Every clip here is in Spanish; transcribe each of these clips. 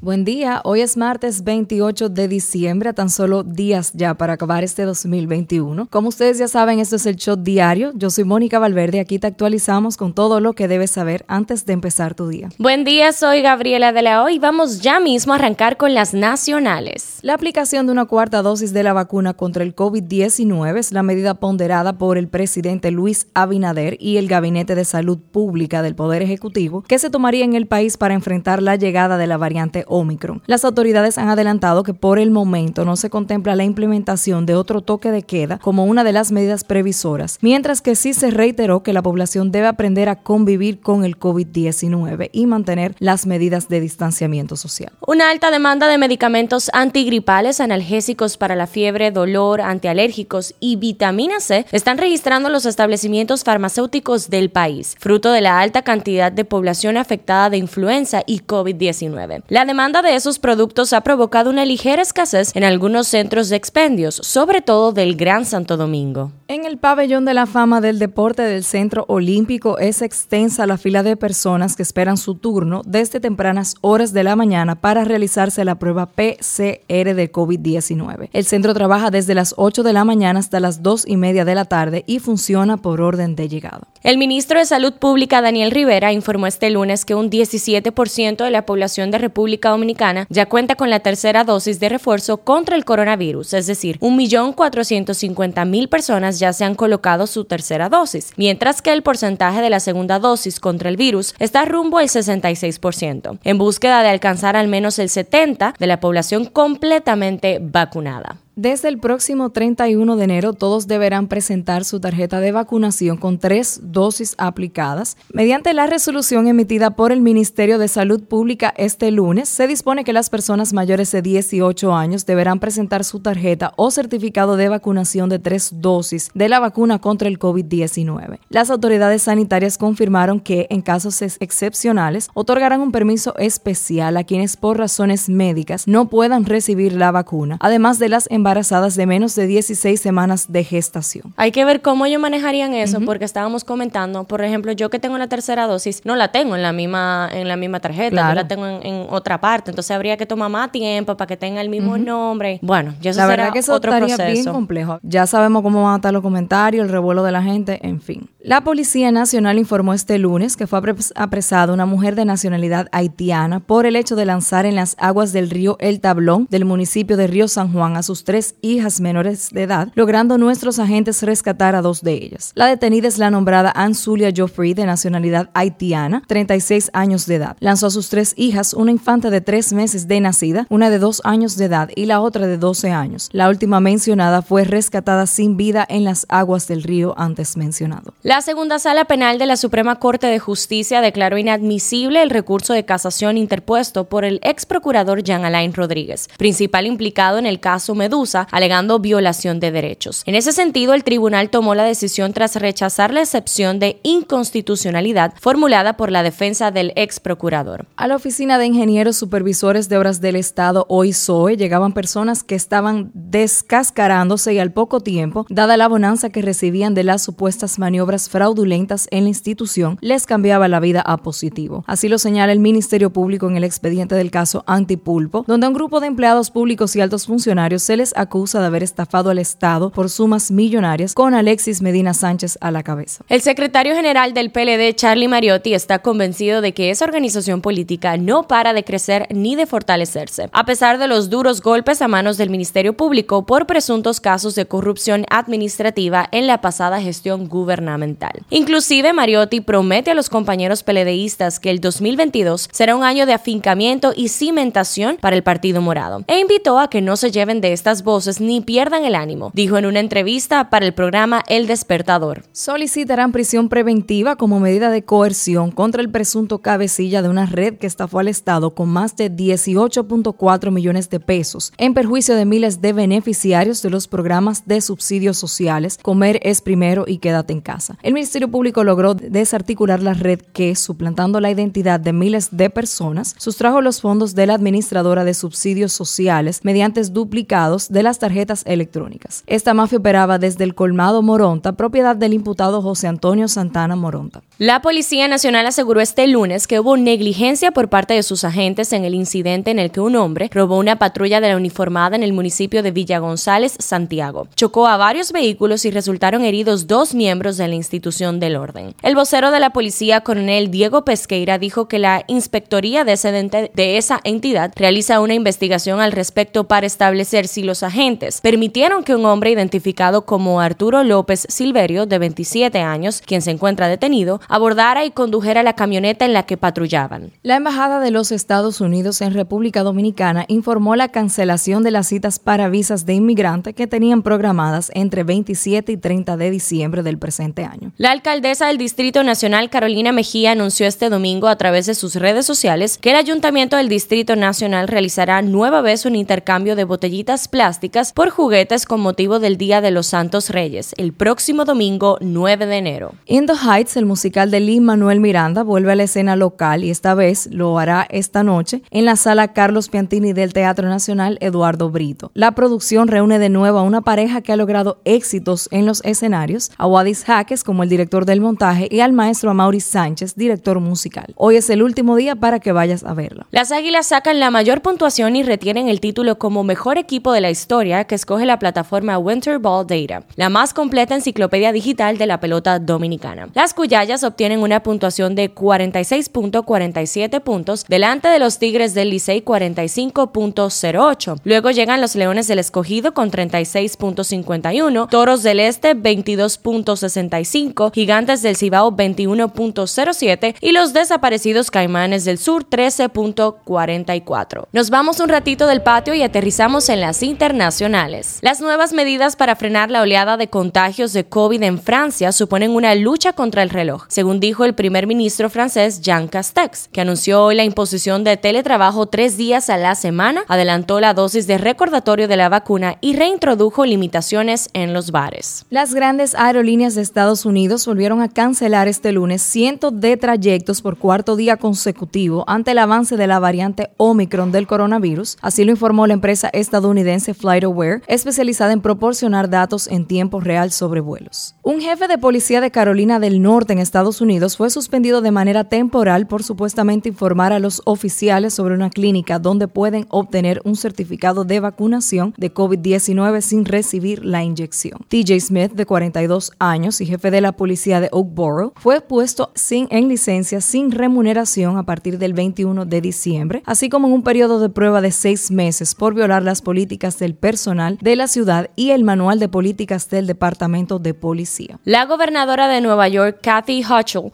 Buen día, hoy es martes 28 de diciembre, a tan solo días ya para acabar este 2021. Como ustedes ya saben, esto es el Shot Diario. Yo soy Mónica Valverde, aquí te actualizamos con todo lo que debes saber antes de empezar tu día. Buen día, soy Gabriela de la Hoy. Vamos ya mismo a arrancar con las nacionales. La aplicación de una cuarta dosis de la vacuna contra el COVID-19 es la medida ponderada por el presidente Luis Abinader y el Gabinete de Salud Pública del Poder Ejecutivo que se tomaría en el país para enfrentar la llegada de la variante Omicron. Las autoridades han adelantado que por el momento no se contempla la implementación de otro toque de queda como una de las medidas previsoras, mientras que sí se reiteró que la población debe aprender a convivir con el COVID-19 y mantener las medidas de distanciamiento social. Una alta demanda de medicamentos antigripales, analgésicos para la fiebre, dolor, antialérgicos y vitamina C están registrando los establecimientos farmacéuticos del país, fruto de la alta cantidad de población afectada de influenza y COVID-19. La demanda de esos productos ha provocado una ligera escasez en algunos centros de expendios, sobre todo del Gran Santo Domingo. En el pabellón de la fama del deporte del Centro Olímpico es extensa la fila de personas que esperan su turno desde tempranas horas de la mañana para realizarse la prueba PCR de COVID-19. El centro trabaja desde las 8 de la mañana hasta las 2 y media de la tarde y funciona por orden de llegado. El ministro de Salud Pública, Daniel Rivera, informó este lunes que un 17% de la población de República Dominicana ya cuenta con la tercera dosis de refuerzo contra el coronavirus, es decir, 1.450.000 personas ya se han colocado su tercera dosis, mientras que el porcentaje de la segunda dosis contra el virus está rumbo al 66%, en búsqueda de alcanzar al menos el 70% de la población completamente vacunada. Desde el próximo 31 de enero, todos deberán presentar su tarjeta de vacunación con tres dosis aplicadas. Mediante la resolución emitida por el Ministerio de Salud Pública este lunes, se dispone que las personas mayores de 18 años deberán presentar su tarjeta o certificado de vacunación de tres dosis de la vacuna contra el COVID-19. Las autoridades sanitarias confirmaron que, en casos excepcionales, otorgarán un permiso especial a quienes por razones médicas no puedan recibir la vacuna, además de las embarazadas de menos de 16 semanas de gestación. Hay que ver cómo ellos manejarían eso, porque estábamos comentando, por ejemplo, yo que tengo la tercera dosis, no la tengo en la misma, en la misma tarjeta, yo la tengo en, otra parte, entonces habría que tomar más tiempo para que tenga el mismo nombre. Bueno, ya eso la verdad que eso otro estaría proceso. bien complejo. Ya sabemos cómo van a estar los comentarios, el revuelo de la gente, en fin. La Policía Nacional informó este lunes que fue apresada una mujer de nacionalidad haitiana por el hecho de lanzar en las aguas del río El Tablón del municipio de Río San Juan a sus tres hijas menores de edad, logrando nuestros agentes rescatar a dos de ellas. La detenida es la nombrada Anzulia Joffrey, de nacionalidad haitiana, 36 años de edad. Lanzó a sus tres hijas, una infante de tres meses de nacida, una de dos años de edad y la otra de 12 años. La última mencionada fue rescatada sin vida en las aguas del río antes mencionado. La segunda sala penal de la Suprema Corte de Justicia declaró inadmisible el recurso de casación interpuesto por el ex procurador Jean Alain Rodríguez, principal implicado en el caso Medusa, alegando violación de derechos. En ese sentido, el tribunal tomó la decisión tras rechazar la excepción de inconstitucionalidad formulada por la defensa del ex procurador. A la Oficina de Ingenieros Supervisores de Obras del Estado, hoy SOE, llegaban personas que estaban descascarándose y al poco tiempo, dada la bonanza que recibían de las supuestas maniobras fraudulentas en la institución, les cambiaba la vida a positivo. Así lo señala el Ministerio Público en el expediente del caso Antipulpo, donde a un grupo de empleados públicos y altos funcionarios se les acusa de haber estafado al Estado por sumas millonarias con Alexis Medina Sánchez a la cabeza. El secretario general del PLD, Charlie Mariotti, está convencido de que esa organización política no para de crecer ni de fortalecerse, a pesar de los duros golpes a manos del Ministerio Público por presuntos casos de corrupción administrativa en la pasada gestión gubernamental. Inclusive, Mariotti promete a los compañeros peledeístas que el 2022 será un año de afincamiento y cimentación para el Partido Morado, e invitó a que no se lleven de estas voces ni pierdan el ánimo, dijo en una entrevista para el programa El Despertador. Solicitarán prisión preventiva como medida de coerción contra el presunto cabecilla de una red que estafó al Estado con más de 18.4 millones de pesos, en perjuicio de miles de beneficiarios de los programas de subsidios sociales, Comer es primero y Quédate en casa. El Ministerio Público logró desarticular la red que, suplantando la identidad de miles de personas, sustrajo los fondos de la administradora de subsidios sociales mediante duplicados de las tarjetas electrónicas. Esta mafia operaba desde el colmado Moronta, propiedad del imputado José Antonio Santana Moronta. La Policía Nacional aseguró este lunes que hubo negligencia por parte de sus agentes en el incidente en el que un hombre robó una patrulla de la uniformada en el municipio de Villa González, Santiago. Chocó a varios vehículos y resultaron heridos dos miembros de la institución del orden. El vocero de la policía, coronel Diego Pesqueira, dijo que la inspectoría de, de esa entidad realiza una investigación al respecto para establecer si los agentes permitieron que un hombre identificado como Arturo López Silverio, de 27 años, quien se encuentra detenido, abordara y condujera la camioneta en la que patrullaban. La Embajada de los Estados Unidos en República Dominicana informó la cancelación de las citas para visas de inmigrante que tenían programadas entre 27 y 30 de diciembre del presente año. La alcaldesa del Distrito Nacional, Carolina Mejía, anunció este domingo a través de sus redes sociales que el Ayuntamiento del Distrito Nacional realizará nueva vez un intercambio de botellitas plásticas por juguetes con motivo del Día de los Santos Reyes, el próximo domingo 9 de enero. In the Heights, el musical de Lin Manuel Miranda vuelve a la escena local y esta vez lo hará esta noche en la sala Carlos Piantini del Teatro Nacional Eduardo Brito. La producción reúne de nuevo a una pareja que ha logrado éxitos en los escenarios, a Wadis Jaques como el director del montaje y al maestro Amaury Sánchez, director musical. Hoy es el último día para que vayas a verlo. Las Águilas sacan la mayor puntuación y retienen el título como mejor equipo de la historia que escoge la plataforma Winter Ball Data, la más completa enciclopedia digital de la pelota dominicana. Las Cuyayas obtienen una puntuación de 46.47 puntos delante de los Tigres del Licey 45.08. Luego llegan los Leones del Escogido con 36.51, Toros del Este 22.65, Gigantes del Cibao 21.07 y los desaparecidos Caimanes del Sur 13.44. Nos vamos un ratito del patio y aterrizamos en las internacionales. Las nuevas medidas para frenar la oleada de contagios de COVID en Francia suponen una lucha contra el reloj según dijo el primer ministro francés Jean Castex, que anunció hoy la imposición de teletrabajo tres días a la semana, adelantó la dosis de recordatorio de la vacuna y reintrodujo limitaciones en los bares. Las grandes aerolíneas de Estados Unidos volvieron a cancelar este lunes cientos de trayectos por cuarto día consecutivo ante el avance de la variante Omicron del coronavirus, así lo informó la empresa estadounidense FlightAware, especializada en proporcionar datos en tiempo real sobre vuelos. Un jefe de policía de Carolina del Norte en Estados Unidos fue suspendido de manera temporal por supuestamente informar a los oficiales sobre una clínica donde pueden obtener un certificado de vacunación de COVID-19 sin recibir la inyección. TJ Smith, de 42 años y jefe de la policía de Oakboro, fue puesto sin, en licencia sin remuneración a partir del 21 de diciembre, así como en un periodo de prueba de seis meses por violar las políticas del personal de la ciudad y el manual de políticas del Departamento de Policía. La gobernadora de Nueva York, Kathy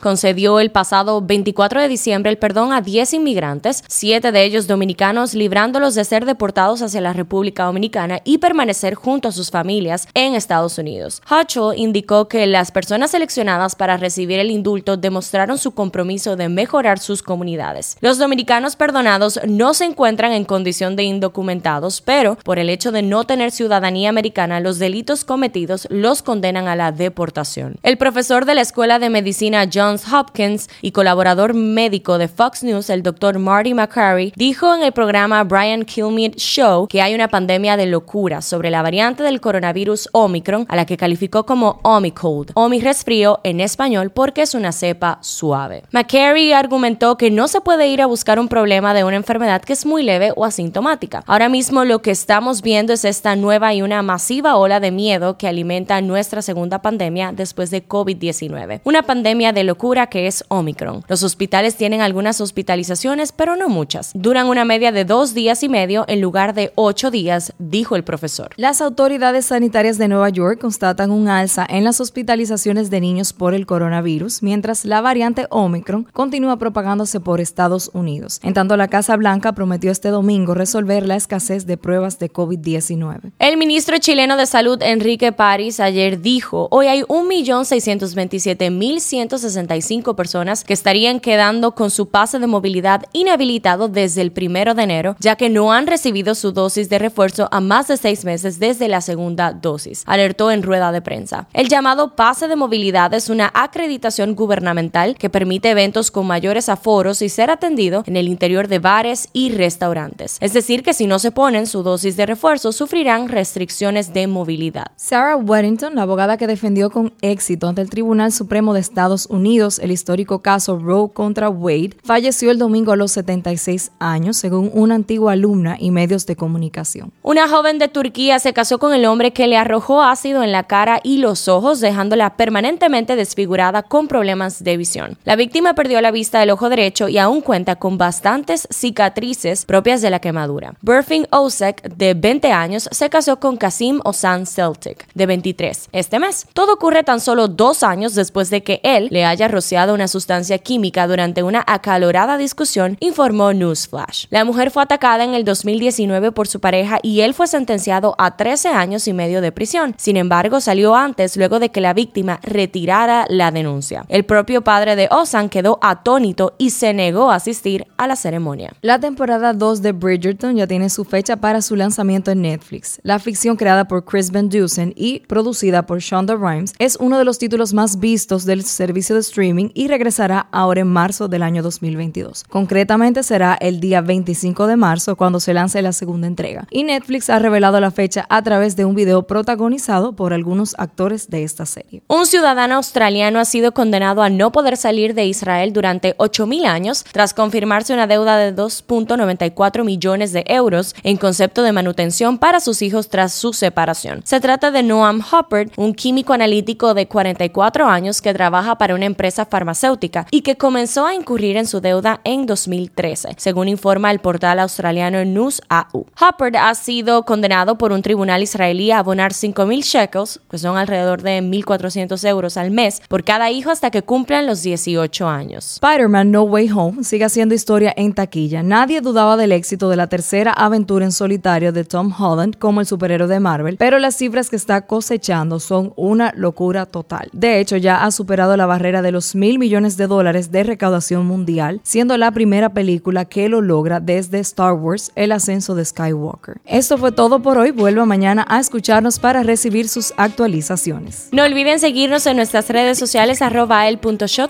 concedió el pasado 24 de diciembre el perdón a 10 inmigrantes, siete de ellos dominicanos, librándolos de ser deportados hacia la República Dominicana y permanecer junto a sus familias en Estados Unidos. Hutchell indicó que las personas seleccionadas para recibir el indulto demostraron su compromiso de mejorar sus comunidades. Los dominicanos perdonados no se encuentran en condición de indocumentados, pero por el hecho de no tener ciudadanía americana, los delitos cometidos los condenan a la deportación. El profesor de la Escuela de Medicina Johns Hopkins y colaborador médico de Fox News, el doctor Marty McCurry, dijo en el programa Brian Kilmeade Show que hay una pandemia de locura sobre la variante del coronavirus Omicron, a la que calificó como Omicold, Omi resfrío en español porque es una cepa suave. McCurry argumentó que no se puede ir a buscar un problema de una enfermedad que es muy leve o asintomática. Ahora mismo lo que estamos es esta nueva y una masiva ola de miedo que alimenta nuestra segunda pandemia después de COVID-19. Una pandemia de locura que es Omicron. Los hospitales tienen algunas hospitalizaciones, pero no muchas. Duran una media de dos días y medio en lugar de ocho días, dijo el profesor. Las autoridades sanitarias de Nueva York constatan un alza en las hospitalizaciones de niños por el coronavirus, mientras la variante Omicron continúa propagándose por Estados Unidos. En tanto, la Casa Blanca prometió este domingo resolver la escasez de pruebas de COVID-19. El ministro chileno de Salud, Enrique París, ayer dijo, hoy hay 1.627.100 165 personas que estarían quedando con su pase de movilidad inhabilitado desde el primero de enero, ya que no han recibido su dosis de refuerzo a más de seis meses desde la segunda dosis, alertó en rueda de prensa. El llamado pase de movilidad es una acreditación gubernamental que permite eventos con mayores aforos y ser atendido en el interior de bares y restaurantes. Es decir, que si no se ponen su dosis de refuerzo, refuerzos sufrirán restricciones de movilidad. Sarah Weddington, la abogada que defendió con éxito ante el Tribunal Supremo de Estados Unidos el histórico caso Roe contra Wade, falleció el domingo a los 76 años, según una antigua alumna y medios de comunicación. Una joven de Turquía se casó con el hombre que le arrojó ácido en la cara y los ojos, dejándola permanentemente desfigurada con problemas de visión. La víctima perdió la vista del ojo derecho y aún cuenta con bastantes cicatrices propias de la quemadura. Burfing Osek, de 20 años, se casó con Kasim Osan Celtic, de 23, este mes. Todo ocurre tan solo dos años después de que él le haya rociado una sustancia química durante una acalorada discusión, informó Newsflash. La mujer fue atacada en el 2019 por su pareja y él fue sentenciado a 13 años y medio de prisión. Sin embargo, salió antes luego de que la víctima retirara la denuncia. El propio padre de Osan quedó atónito y se negó a asistir a la ceremonia. La temporada 2 de Bridgerton ya tiene su fecha para su lanzamiento en Netflix. La ficción creada por Chris Van Dusen y producida por Shonda Rhimes es uno de los títulos más vistos del servicio de streaming y regresará ahora en marzo del año 2022. Concretamente será el día 25 de marzo cuando se lance la segunda entrega. Y Netflix ha revelado la fecha a través de un video protagonizado por algunos actores de esta serie. Un ciudadano australiano ha sido condenado a no poder salir de Israel durante 8.000 años tras confirmarse una deuda de 2.94 millones de euros en concepto de manutención para sus hijos tras su separación. Se trata de Noam Huppert, un químico analítico de 44 años que trabaja para una empresa farmacéutica y que comenzó a incurrir en su deuda en 2013, según informa el portal australiano News AU. Huppert ha sido condenado por un tribunal israelí a abonar 5.000 shekels, que son alrededor de 1.400 euros al mes, por cada hijo hasta que cumplan los 18 años. Spider-Man No Way Home sigue haciendo historia en taquilla. Nadie dudaba del éxito de la tercera aventura en solitario de Tom Holland como el superhéroe de Marvel, pero las cifras que está cosechando son una locura total. De hecho, ya ha superado la barrera de los mil millones de dólares de recaudación mundial, siendo la primera película que lo logra desde Star Wars, el ascenso de Skywalker. Esto fue todo por hoy. Vuelva mañana a escucharnos para recibir sus actualizaciones. No olviden seguirnos en nuestras redes sociales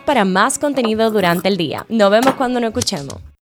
para más contenido durante el día. Nos vemos cuando nos escuchemos.